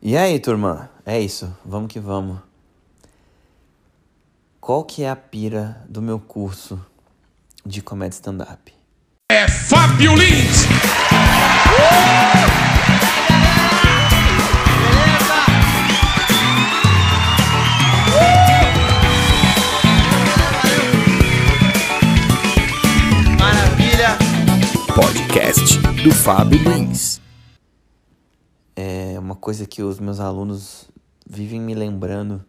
E aí, turma? É isso, vamos que vamos. Qual que é a pira do meu curso de comédia stand-up? É Fábio Lins! Maravilha! Podcast do Fábio Lins. Coisa que os meus alunos vivem me lembrando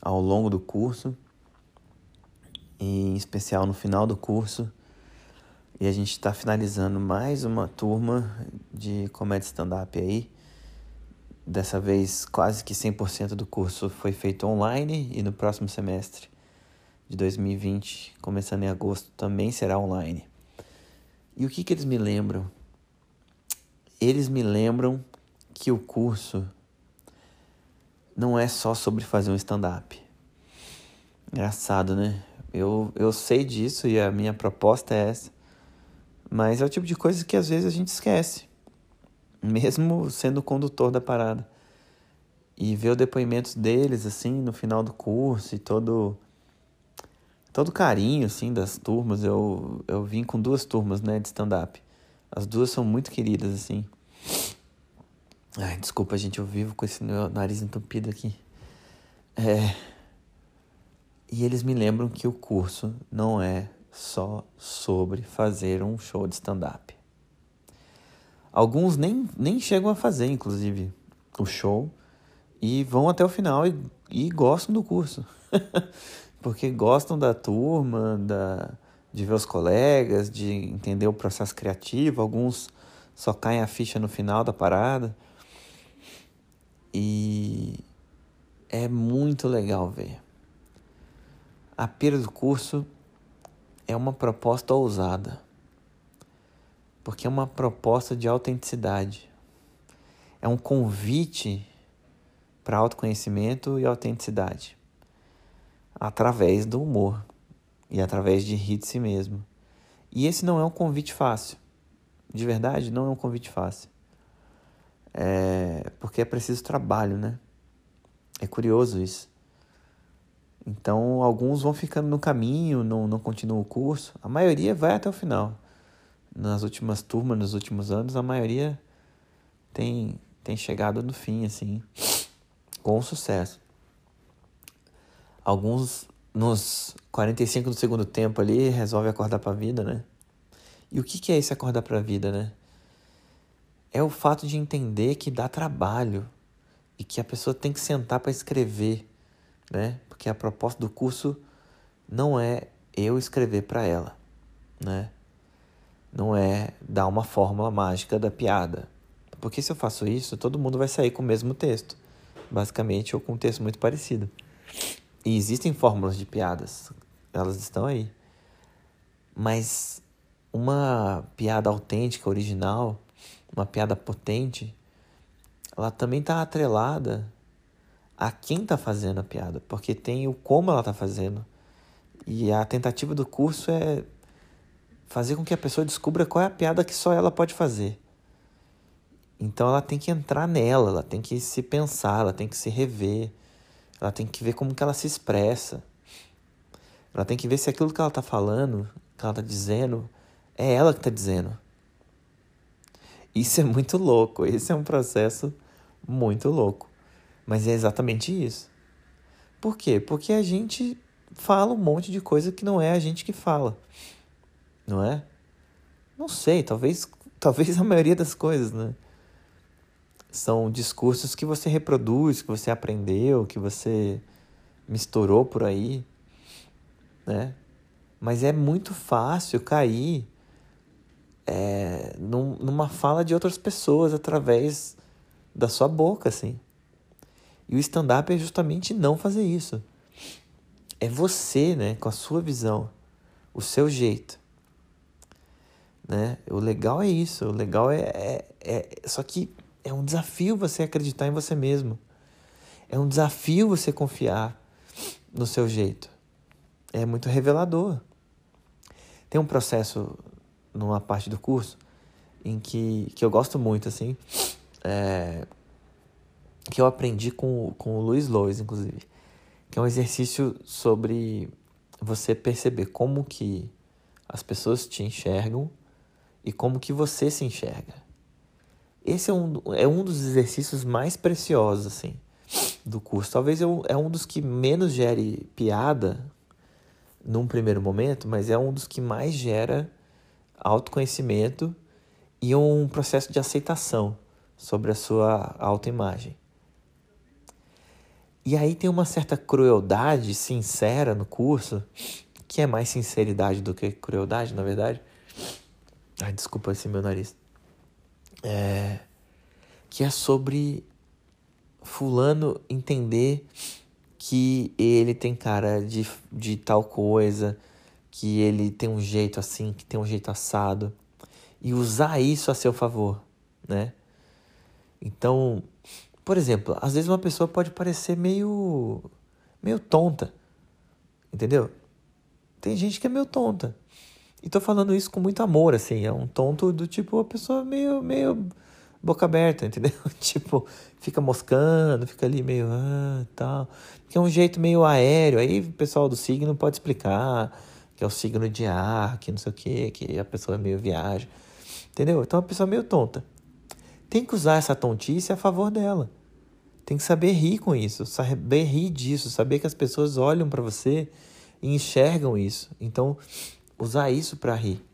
ao longo do curso, em especial no final do curso. E a gente está finalizando mais uma turma de comédia stand-up aí. Dessa vez, quase que 100% do curso foi feito online e no próximo semestre de 2020, começando em agosto, também será online. E o que, que eles me lembram? Eles me lembram que o curso não é só sobre fazer um stand-up. Engraçado, né? Eu, eu sei disso e a minha proposta é essa. Mas é o tipo de coisa que às vezes a gente esquece, mesmo sendo o condutor da parada. E ver os depoimentos deles, assim, no final do curso e todo todo carinho, assim, das turmas. Eu, eu vim com duas turmas, né, de stand-up. As duas são muito queridas, assim. Ai, desculpa, gente, eu vivo com esse meu nariz entupido aqui. É... E eles me lembram que o curso não é só sobre fazer um show de stand-up. Alguns nem, nem chegam a fazer, inclusive, o show e vão até o final e, e gostam do curso. Porque gostam da turma, da, de ver os colegas, de entender o processo criativo. Alguns só caem a ficha no final da parada. E é muito legal ver. A pira do curso é uma proposta ousada, porque é uma proposta de autenticidade. É um convite para autoconhecimento e autenticidade através do humor e através de rir de si mesmo. E esse não é um convite fácil. De verdade, não é um convite fácil. É porque é preciso trabalho, né? É curioso isso. Então, alguns vão ficando no caminho, não, não continuam o curso. A maioria vai até o final. Nas últimas turmas, nos últimos anos, a maioria tem, tem chegado no fim, assim, com sucesso. Alguns, nos 45 do segundo tempo ali, resolvem acordar para a vida, né? E o que, que é esse acordar para a vida, né? É o fato de entender que dá trabalho e que a pessoa tem que sentar para escrever, né? Porque a proposta do curso não é eu escrever para ela, né? Não é dar uma fórmula mágica da piada. Porque se eu faço isso, todo mundo vai sair com o mesmo texto, basicamente, ou com um texto muito parecido. E existem fórmulas de piadas, elas estão aí. Mas uma piada autêntica, original, uma piada potente, ela também está atrelada a quem está fazendo a piada, porque tem o como ela está fazendo. E a tentativa do curso é fazer com que a pessoa descubra qual é a piada que só ela pode fazer. Então ela tem que entrar nela, ela tem que se pensar, ela tem que se rever, ela tem que ver como que ela se expressa. Ela tem que ver se aquilo que ela está falando, que ela está dizendo, é ela que está dizendo. Isso é muito louco, esse é um processo muito louco. Mas é exatamente isso. Por quê? Porque a gente fala um monte de coisa que não é a gente que fala. Não é? Não sei, talvez, talvez a maioria das coisas, né? São discursos que você reproduz, que você aprendeu, que você misturou por aí, né? Mas é muito fácil cair é, num, numa fala de outras pessoas através da sua boca, assim. E o stand-up é justamente não fazer isso. É você, né, com a sua visão, o seu jeito. Né? O legal é isso, o legal é, é, é. Só que é um desafio você acreditar em você mesmo. É um desafio você confiar no seu jeito. É muito revelador. Tem um processo numa parte do curso em que, que eu gosto muito, assim, é, que eu aprendi com, com o Luiz Lois, inclusive. Que é um exercício sobre você perceber como que as pessoas te enxergam e como que você se enxerga. Esse é um, é um dos exercícios mais preciosos, assim, do curso. Talvez eu, é um dos que menos gere piada num primeiro momento, mas é um dos que mais gera autoconhecimento e um processo de aceitação sobre a sua autoimagem. E aí tem uma certa crueldade sincera no curso, que é mais sinceridade do que crueldade, na verdade. Ai, desculpa esse meu nariz. É, que é sobre fulano entender que ele tem cara de, de tal coisa, que ele tem um jeito assim, que tem um jeito assado, e usar isso a seu favor, né? Então, por exemplo, às vezes uma pessoa pode parecer meio meio tonta, entendeu? Tem gente que é meio tonta. E tô falando isso com muito amor, assim, é um tonto do tipo a pessoa meio meio boca aberta, entendeu? tipo, fica moscando, fica ali meio ah, tal. Que é um jeito meio aéreo. Aí o pessoal do signo pode explicar que é o signo de ar, que não sei o que, que a pessoa é meio viaja. Entendeu? Então a pessoa é meio tonta. Tem que usar essa tontice a favor dela. Tem que saber rir com isso, saber rir disso, saber que as pessoas olham para você e enxergam isso. Então, usar isso para rir.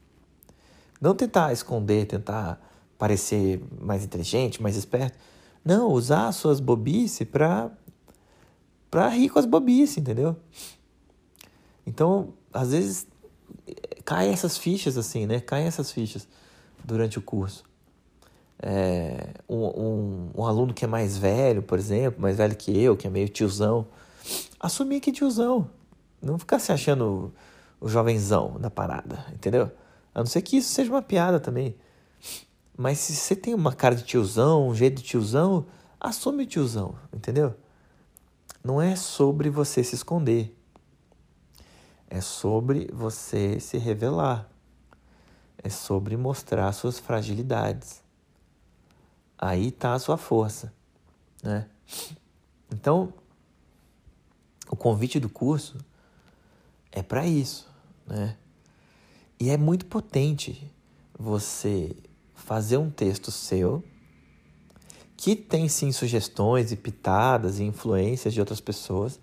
Não tentar esconder, tentar parecer mais inteligente, mais esperto. Não, usar as suas bobices para para rir com as bobices, entendeu? Então, às vezes caem essas fichas assim, né? Caem essas fichas durante o curso. É, um, um, um, aluno que é mais velho, por exemplo, mais velho que eu, que é meio tiozão, assumir que tiozão. Não ficar se achando o jovenzão da parada, entendeu? A não ser que isso seja uma piada também. Mas se você tem uma cara de tiozão, um jeito de tiozão, assume o tiozão, entendeu? Não é sobre você se esconder. É sobre você se revelar. É sobre mostrar suas fragilidades. Aí está a sua força, né? Então, o convite do curso é para isso, né? E é muito potente você fazer um texto seu que tem sim sugestões e pitadas e influências de outras pessoas,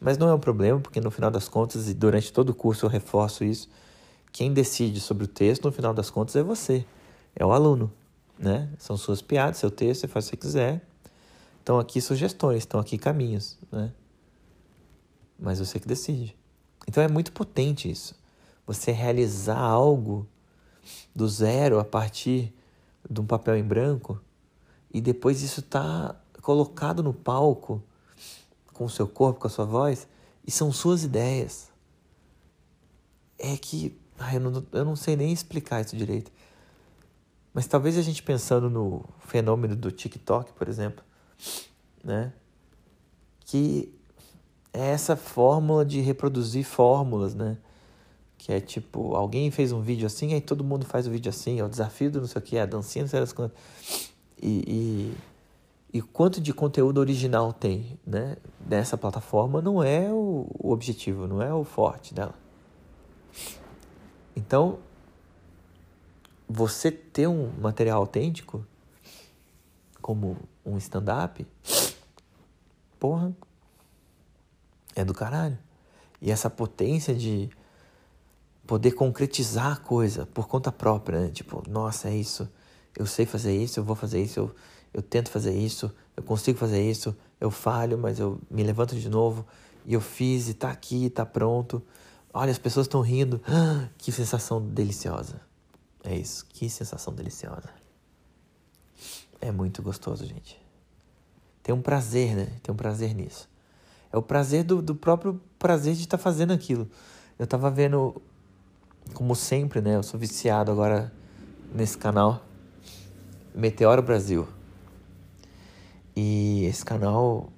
mas não é um problema, porque no final das contas, e durante todo o curso eu reforço isso, quem decide sobre o texto, no final das contas, é você, é o aluno, né? São suas piadas, seu texto, você faz o que você quiser. Estão aqui sugestões, estão aqui caminhos, né? Mas você que decide. Então é muito potente isso. Você realizar algo do zero a partir de um papel em branco e depois isso tá colocado no palco com o seu corpo, com a sua voz e são suas ideias. É que ai, eu, não, eu não sei nem explicar isso direito. Mas talvez a gente pensando no fenômeno do TikTok, por exemplo, né? Que é essa fórmula de reproduzir fórmulas, né? Que é tipo, alguém fez um vídeo assim, aí todo mundo faz o vídeo assim, é o desafio do não sei o que, é a dancinha, não sei das quantas. E, e, e, quanto de conteúdo original tem, né? Nessa plataforma não é o, o objetivo, não é o forte dela. Então, você ter um material autêntico, como um stand-up, porra, é do caralho. E essa potência de poder concretizar a coisa por conta própria, né? Tipo, nossa, é isso. Eu sei fazer isso, eu vou fazer isso, eu, eu tento fazer isso, eu consigo fazer isso, eu falho, mas eu me levanto de novo e eu fiz e tá aqui, tá pronto. Olha, as pessoas estão rindo. Ah, que sensação deliciosa. É isso, que sensação deliciosa. É muito gostoso, gente. Tem um prazer, né? Tem um prazer nisso. É o prazer do, do próprio prazer de estar tá fazendo aquilo. Eu tava vendo como sempre, né? Eu sou viciado agora nesse canal Meteoro Brasil. E esse canal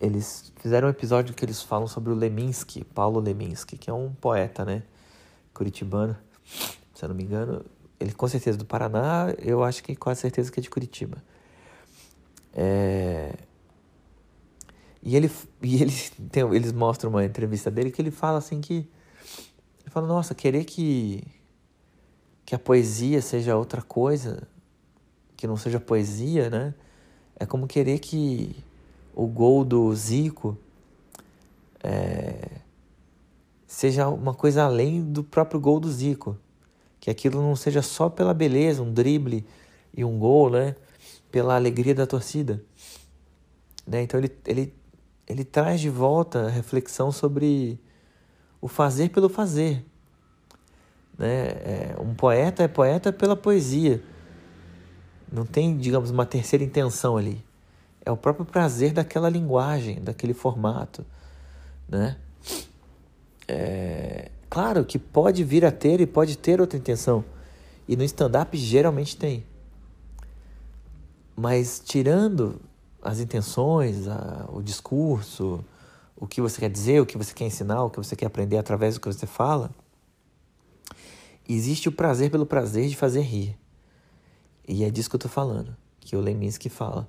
eles fizeram um episódio que eles falam sobre o Leminski, Paulo Leminski, que é um poeta, né? Curitibano, se eu não me engano. Ele com certeza é do Paraná, eu acho que quase certeza que é de Curitiba. É... E ele, e ele tem, eles mostram uma entrevista dele que ele fala assim que ele fala, nossa, querer que que a poesia seja outra coisa, que não seja poesia, né? É como querer que o gol do Zico é, seja uma coisa além do próprio gol do Zico. Que aquilo não seja só pela beleza, um drible e um gol, né? Pela alegria da torcida. Né? Então ele, ele, ele traz de volta a reflexão sobre o fazer pelo fazer. Né? É, um poeta é poeta pela poesia. Não tem, digamos, uma terceira intenção ali. É o próprio prazer daquela linguagem, daquele formato, né? É, claro que pode vir a ter e pode ter outra intenção. E no stand-up geralmente tem. Mas tirando as intenções, a, o discurso, o que você quer dizer, o que você quer ensinar, o que você quer aprender através do que você fala, existe o prazer pelo prazer de fazer rir. E é disso que eu tô falando, que o Leminski fala,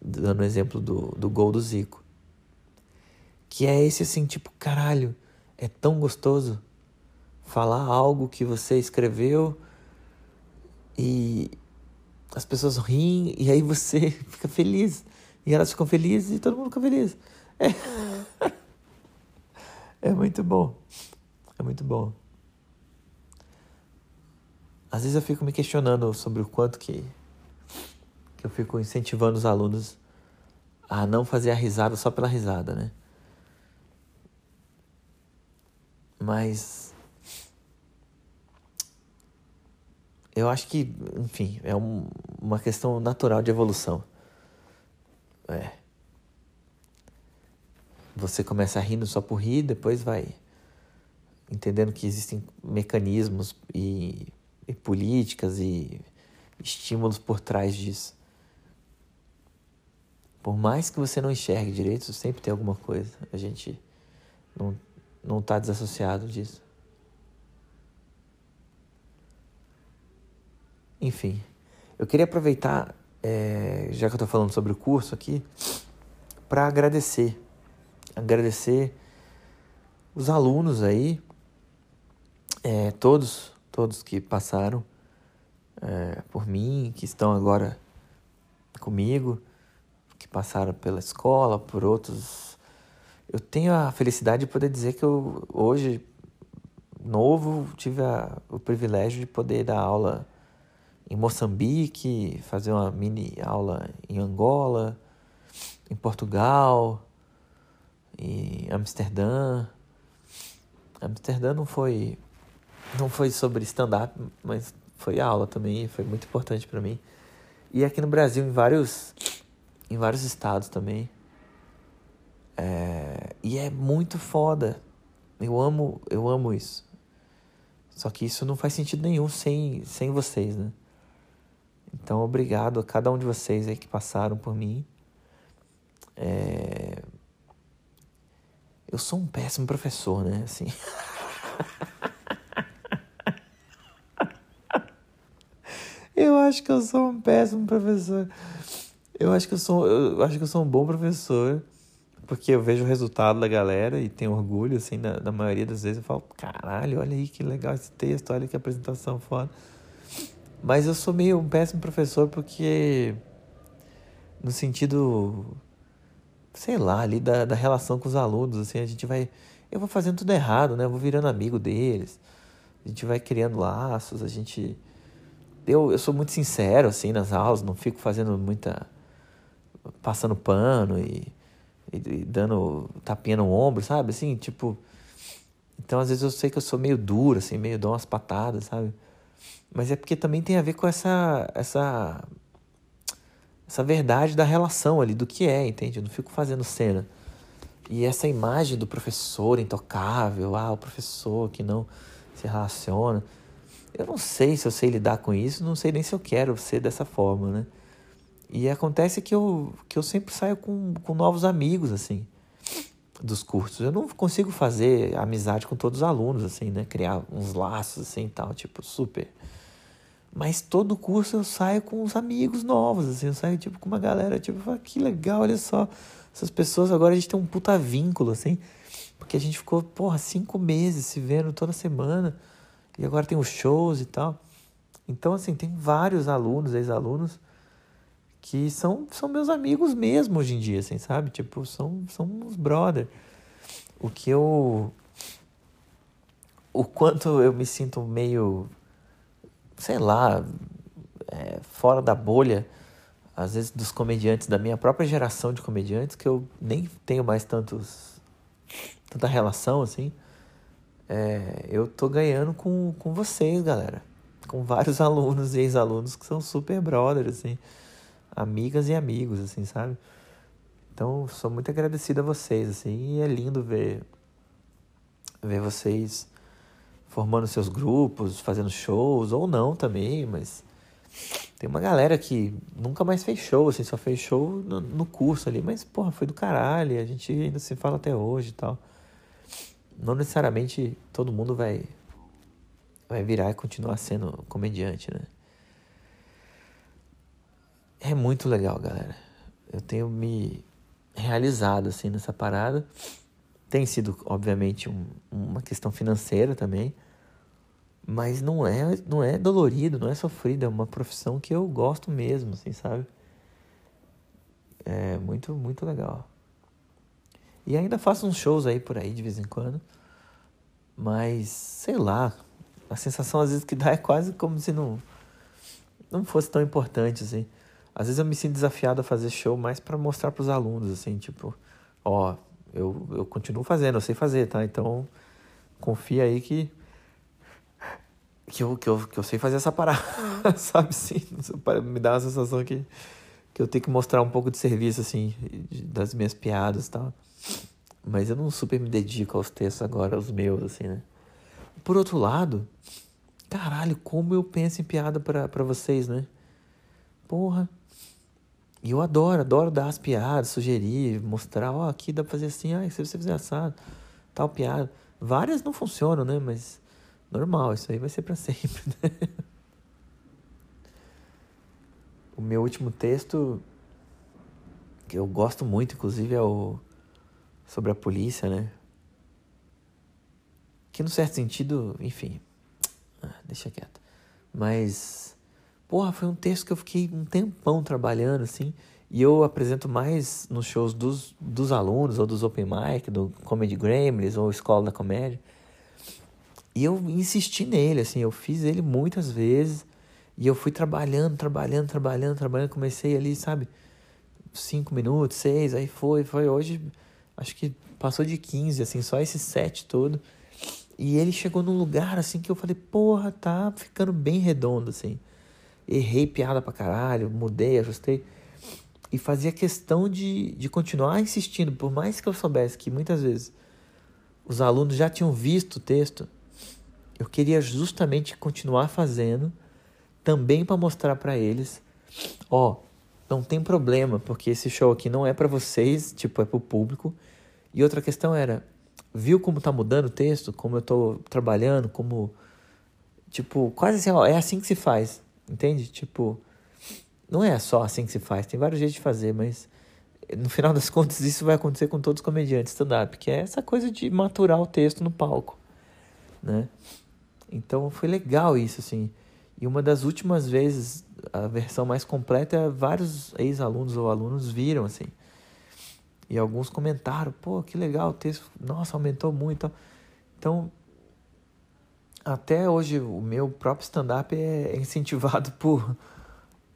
dando o exemplo do, do gol do Zico. Que é esse assim, tipo, caralho, é tão gostoso falar algo que você escreveu e as pessoas riem e aí você fica feliz. E elas ficam felizes e todo mundo fica feliz. É, é muito bom. É muito bom. Às vezes eu fico me questionando sobre o quanto que, que eu fico incentivando os alunos a não fazer a risada só pela risada, né? Mas eu acho que, enfim, é um, uma questão natural de evolução. É. Você começa rindo só por rir, depois vai entendendo que existem mecanismos e e políticas e estímulos por trás disso. Por mais que você não enxergue direito, sempre tem alguma coisa. A gente não não está desassociado disso. Enfim, eu queria aproveitar, é, já que eu estou falando sobre o curso aqui, para agradecer. Agradecer os alunos aí, é, todos todos que passaram é, por mim, que estão agora comigo, que passaram pela escola, por outros. Eu tenho a felicidade de poder dizer que eu hoje, novo, tive a, o privilégio de poder dar aula em Moçambique, fazer uma mini aula em Angola, em Portugal, em Amsterdã. Amsterdã não foi não foi sobre stand-up, mas foi aula também, foi muito importante para mim. E aqui no Brasil, em vários, em vários estados também. É, e é muito foda. Eu amo, eu amo isso. Só que isso não faz sentido nenhum sem, sem vocês, né? Então, obrigado a cada um de vocês aí que passaram por mim. É... Eu sou um péssimo professor, né? Assim. Eu acho que eu sou um péssimo professor. Eu acho que eu sou, eu acho que eu sou um bom professor, porque eu vejo o resultado da galera e tenho orgulho, assim, na, na maioria das vezes eu falo, caralho, olha aí que legal esse texto, olha que apresentação foda. Mas eu sou meio um péssimo professor porque, no sentido, sei lá, ali da, da relação com os alunos, assim, a gente vai, eu vou fazendo tudo errado, né? Eu vou virando amigo deles, a gente vai criando laços, a gente eu, eu sou muito sincero, assim, nas aulas, não fico fazendo muita. passando pano e, e, e dando tapinha no ombro, sabe? Assim, tipo. Então, às vezes eu sei que eu sou meio duro, assim, meio dou umas patadas, sabe? Mas é porque também tem a ver com essa. essa essa verdade da relação ali, do que é, entende? Eu não fico fazendo cena. E essa imagem do professor intocável, ah, o professor que não se relaciona. Eu não sei se eu sei lidar com isso, não sei nem se eu quero ser dessa forma, né? E acontece que eu, que eu sempre saio com, com novos amigos, assim, dos cursos. Eu não consigo fazer amizade com todos os alunos, assim, né? Criar uns laços, assim, tal, tipo, super Mas todo curso eu saio com uns amigos novos, assim, eu saio tipo com uma galera, tipo, que legal, olha só, essas pessoas agora a gente tem um puta vínculo, assim, porque a gente ficou, porra, cinco meses se vendo toda semana, e agora tem os shows e tal. Então, assim, tem vários alunos, ex-alunos, que são, são meus amigos mesmo hoje em dia, assim, sabe? Tipo, são, são uns brother. O que eu. O quanto eu me sinto meio. Sei lá. É, fora da bolha, às vezes, dos comediantes da minha própria geração de comediantes, que eu nem tenho mais tantos. tanta relação, assim. É, eu tô ganhando com, com vocês, galera. Com vários alunos e ex-alunos que são super brothers, assim amigas e amigos, assim, sabe? Então, sou muito agradecido a vocês, assim, e é lindo ver ver vocês formando seus grupos, fazendo shows, ou não também, mas tem uma galera que nunca mais fez show, assim, só fez show no, no curso ali, mas, porra, foi do caralho, a gente ainda se fala até hoje e tal. Não necessariamente todo mundo vai, vai virar e continuar sendo comediante, né? é muito legal, galera. Eu tenho me realizado assim nessa parada. Tem sido, obviamente, um, uma questão financeira também, mas não é, não é dolorido, não é sofrido, é uma profissão que eu gosto mesmo, assim, sabe? É muito, muito legal. E ainda faço uns shows aí por aí de vez em quando, mas sei lá, a sensação às vezes que dá é quase como se não não fosse tão importante assim. Às vezes eu me sinto desafiado a fazer show mais para mostrar para os alunos, assim, tipo, ó, eu, eu continuo fazendo, eu sei fazer, tá? Então, confia aí que que eu, que eu, que eu sei fazer essa parada, sabe? Sim, me dá uma sensação que, que eu tenho que mostrar um pouco de serviço, assim, das minhas piadas e tal. Mas eu não super me dedico aos textos agora, os meus, assim, né? Por outro lado, caralho, como eu penso em piada para vocês, né? Porra, e eu adoro, adoro dar as piadas, sugerir, mostrar, ó, oh, aqui dá pra fazer assim, ah, se você fizer assado, tal piada. Várias não funcionam, né? Mas normal, isso aí vai ser para sempre, né? O meu último texto, que eu gosto muito, inclusive, é o sobre a polícia, né? Que no certo sentido, enfim, ah, deixa quieto. Mas Porra, foi um texto que eu fiquei um tempão trabalhando, assim. E eu apresento mais nos shows dos, dos alunos, ou dos open mic, do Comedy Gremlins, ou Escola da Comédia. E eu insisti nele, assim, eu fiz ele muitas vezes. E eu fui trabalhando, trabalhando, trabalhando, trabalhando. Comecei ali, sabe, cinco minutos, seis, aí foi, foi. Hoje, acho que passou de 15, assim, só esse set todo. E ele chegou num lugar, assim, que eu falei, porra, tá ficando bem redondo, assim errei piada pra caralho, mudei, ajustei. E fazia questão de, de continuar insistindo, por mais que eu soubesse que muitas vezes os alunos já tinham visto o texto, eu queria justamente continuar fazendo, também para mostrar para eles, ó, não tem problema, porque esse show aqui não é para vocês, tipo, é pro público. E outra questão era, viu como tá mudando o texto, como eu tô trabalhando, como tipo, quase assim, ó, é assim que se faz. Entende? Tipo, não é só assim que se faz, tem vários jeitos de fazer, mas no final das contas isso vai acontecer com todos os comediantes stand-up, que é essa coisa de maturar o texto no palco, né? Então foi legal isso, assim. E uma das últimas vezes, a versão mais completa, vários ex-alunos ou alunos viram, assim. E alguns comentaram, pô, que legal o texto, nossa, aumentou muito. Então, até hoje o meu próprio stand-up é incentivado por,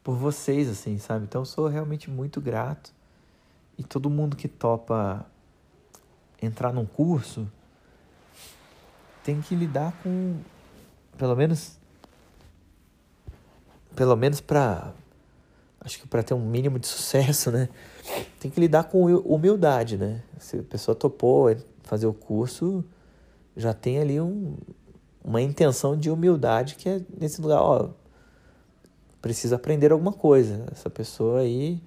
por vocês, assim, sabe? Então eu sou realmente muito grato. E todo mundo que topa entrar num curso tem que lidar com pelo menos pelo menos para acho que para ter um mínimo de sucesso, né? Tem que lidar com humildade, né? Se a pessoa topou fazer o curso, já tem ali um uma intenção de humildade que é nesse lugar, ó, precisa aprender alguma coisa. Essa pessoa aí,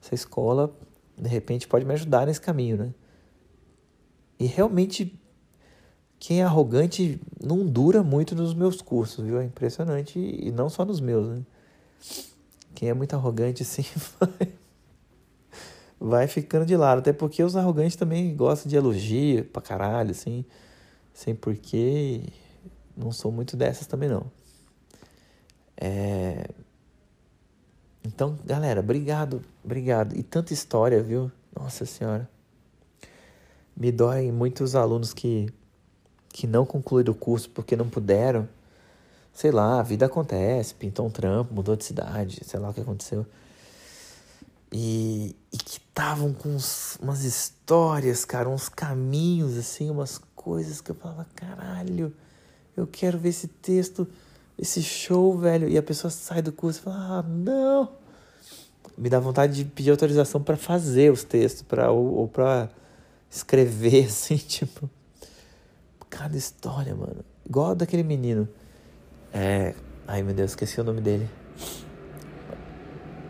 essa escola, de repente pode me ajudar nesse caminho, né? E realmente quem é arrogante não dura muito nos meus cursos, viu? É impressionante. E não só nos meus, né? Quem é muito arrogante, assim, vai, vai ficando de lado. Até porque os arrogantes também gostam de elogio pra caralho, assim. Sem porquê. Não sou muito dessas também, não. É... Então, galera, obrigado, obrigado. E tanta história, viu? Nossa Senhora. Me dói muitos alunos que que não concluíram o curso porque não puderam. Sei lá, a vida acontece, pintou um trampo, mudou de cidade, sei lá o que aconteceu. E, e que estavam com uns, umas histórias, cara, uns caminhos, assim, umas coisas que eu falava, caralho, eu quero ver esse texto, esse show, velho. E a pessoa sai do curso e fala, ah, não. Me dá vontade de pedir autorização para fazer os textos, pra, ou, ou para escrever, assim, tipo cada história, mano. Igual daquele menino. É. Ai meu Deus, esqueci o nome dele.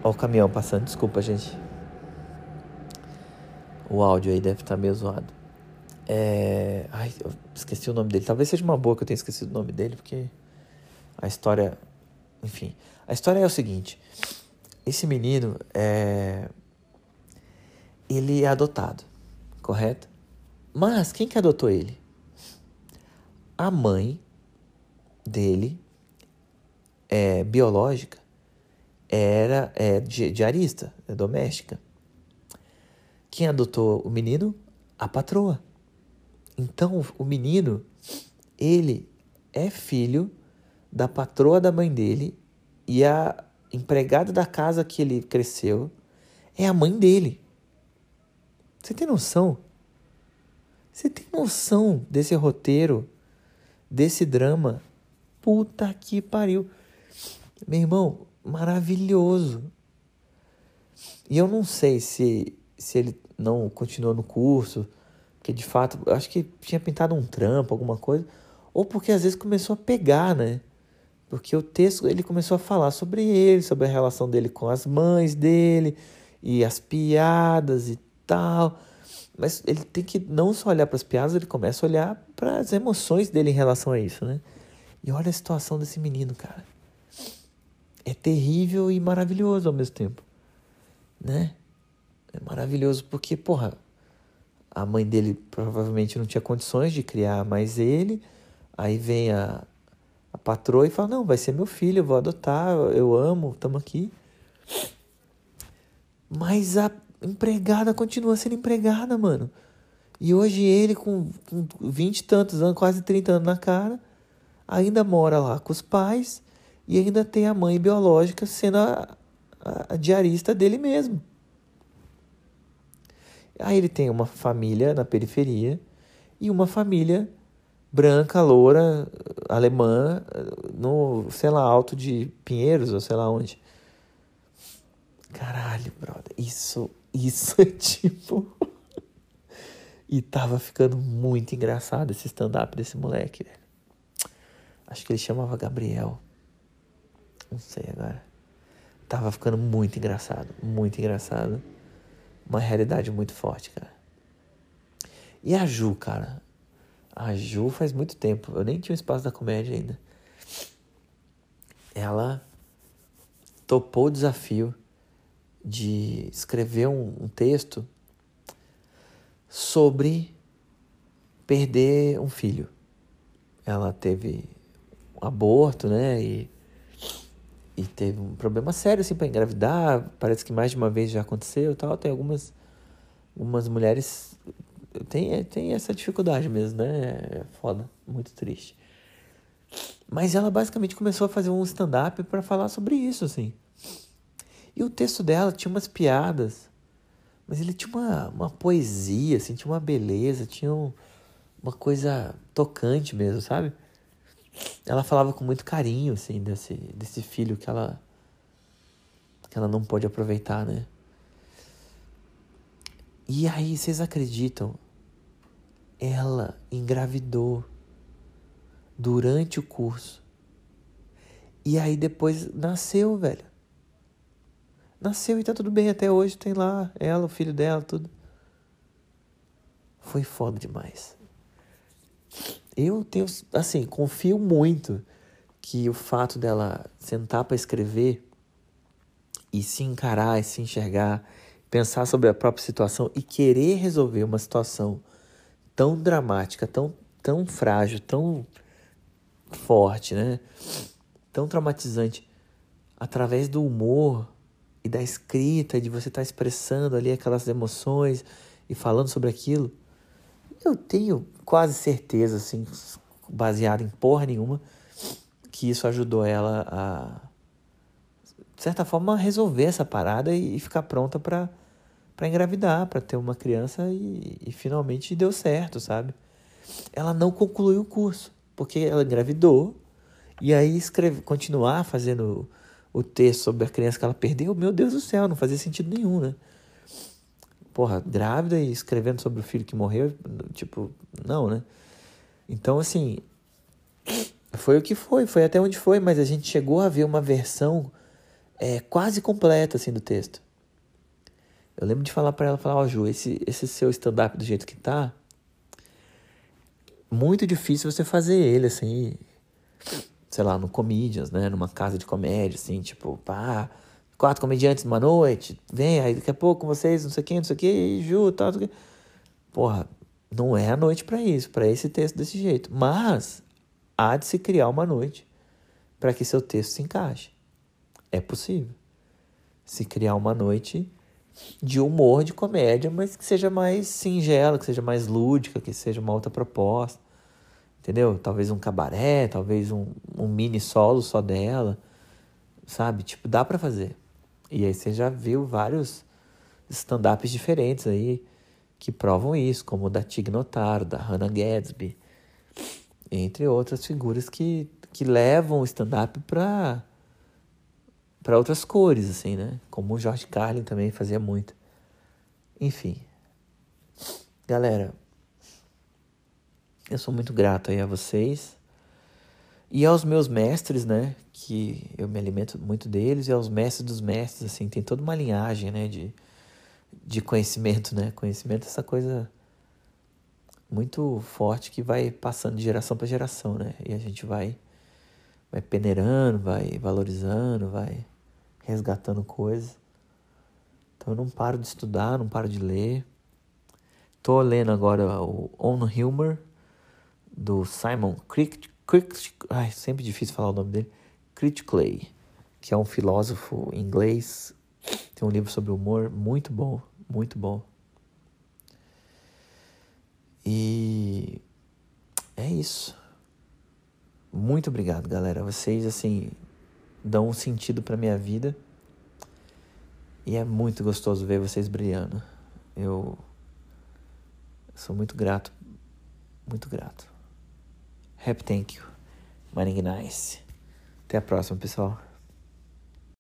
Ó o caminhão passando, desculpa, gente. O áudio aí deve estar tá meio zoado. É. Ai, eu esqueci o nome dele. Talvez seja uma boa que eu tenha esquecido o nome dele, porque a história. Enfim. A história é o seguinte: esse menino é. Ele é adotado, correto? Mas quem que adotou ele? A mãe dele, é, biológica, era é, diarista, é doméstica. Quem adotou o menino? A patroa. Então, o menino, ele é filho da patroa da mãe dele e a empregada da casa que ele cresceu é a mãe dele. Você tem noção? Você tem noção desse roteiro desse drama. Puta que pariu. Meu irmão, maravilhoso. E eu não sei se, se ele não continuou no curso, porque de fato, acho que tinha pintado um trampo, alguma coisa, ou porque às vezes começou a pegar, né? Porque o texto ele começou a falar sobre ele, sobre a relação dele com as mães dele e as piadas e tal. Mas ele tem que não só olhar para as piadas, ele começa a olhar para as emoções dele em relação a isso, né? E olha a situação desse menino, cara. É terrível e maravilhoso ao mesmo tempo, né? É maravilhoso porque, porra, a mãe dele provavelmente não tinha condições de criar mais ele. Aí vem a, a patroa e fala: Não, vai ser meu filho, eu vou adotar, eu amo, estamos aqui. Mas a empregada continua sendo empregada, mano. E hoje ele, com, com 20 e tantos anos, quase 30 anos na cara, ainda mora lá com os pais e ainda tem a mãe biológica sendo a, a, a diarista dele mesmo. Aí ele tem uma família na periferia e uma família branca, loura, alemã, no, sei lá, alto de Pinheiros ou sei lá onde. Caralho, brother, isso isso tipo. e tava ficando muito engraçado esse stand-up desse moleque, velho. Acho que ele chamava Gabriel. Não sei agora. Tava ficando muito engraçado, muito engraçado. Uma realidade muito forte, cara. E a Ju, cara? A Ju faz muito tempo. Eu nem tinha o espaço da comédia ainda. Ela topou o desafio de escrever um, um texto sobre perder um filho. Ela teve um aborto, né? E, e teve um problema sério assim para engravidar. Parece que mais de uma vez já aconteceu, tal. Tem algumas algumas mulheres tem tem essa dificuldade mesmo, né? É foda, muito triste. Mas ela basicamente começou a fazer um stand-up para falar sobre isso, assim. E o texto dela tinha umas piadas, mas ele tinha uma, uma poesia, assim, tinha uma beleza, tinha um, uma coisa tocante mesmo, sabe? Ela falava com muito carinho, assim, desse, desse filho que ela, que ela não pôde aproveitar, né? E aí, vocês acreditam? Ela engravidou durante o curso. E aí depois nasceu, velho. Nasceu e tá tudo bem até hoje, tem lá ela, o filho dela, tudo. Foi foda demais. eu tenho, assim, confio muito que o fato dela sentar para escrever e se encarar e se enxergar, pensar sobre a própria situação e querer resolver uma situação tão dramática, tão, tão frágil, tão forte, né? Tão traumatizante através do humor e da escrita, de você estar tá expressando ali aquelas emoções e falando sobre aquilo. Eu tenho quase certeza, assim, baseado em porra nenhuma, que isso ajudou ela a, de certa forma, resolver essa parada e, e ficar pronta para para engravidar, para ter uma criança e, e finalmente deu certo, sabe? Ela não concluiu o curso, porque ela engravidou e aí escreve, continuar fazendo o texto sobre a criança que ela perdeu, meu Deus do céu, não fazia sentido nenhum, né? Porra, grávida e escrevendo sobre o filho que morreu, tipo, não, né? Então, assim, foi o que foi, foi até onde foi, mas a gente chegou a ver uma versão é, quase completa, assim, do texto. Eu lembro de falar para ela, falar, ó, oh, Ju, esse, esse seu stand-up do jeito que tá, muito difícil você fazer ele, assim, sei lá, no Comedians, né? Numa casa de comédia, assim, tipo, pá, quatro comediantes numa noite, vem, aí daqui a pouco vocês, não sei o que, não sei o que, Ju, tal, tal, Porra, não é a noite para isso, para esse texto desse jeito. Mas há de se criar uma noite para que seu texto se encaixe. É possível. Se criar uma noite de humor, de comédia, mas que seja mais singela, que seja mais lúdica, que seja uma outra proposta. Entendeu? Talvez um cabaré, talvez um, um mini solo só dela. Sabe? Tipo, dá para fazer. E aí você já viu vários stand-ups diferentes aí que provam isso, como o da Tig Notaro, da Hannah Gadsby, entre outras figuras que, que levam o stand-up para para outras cores, assim, né? Como o George Carlin também fazia muito. Enfim. Galera, eu sou muito grato aí a vocês e aos meus mestres, né? Que eu me alimento muito deles e aos mestres dos mestres, assim, tem toda uma linhagem, né? De, de conhecimento, né? Conhecimento é essa coisa muito forte que vai passando de geração para geração, né? E a gente vai vai peneirando, vai valorizando, vai resgatando coisas. Então eu não paro de estudar, não paro de ler. Tô lendo agora o On Humor do Simon Crick, Crick, ai, sempre difícil falar o nome dele. Critickley, que é um filósofo inglês. Tem um livro sobre humor muito bom, muito bom. E é isso. Muito obrigado, galera. Vocês assim dão um sentido para minha vida. E é muito gostoso ver vocês brilhando. Eu sou muito grato, muito grato. Happy thank you. Mining nice. Até a próxima, pessoal.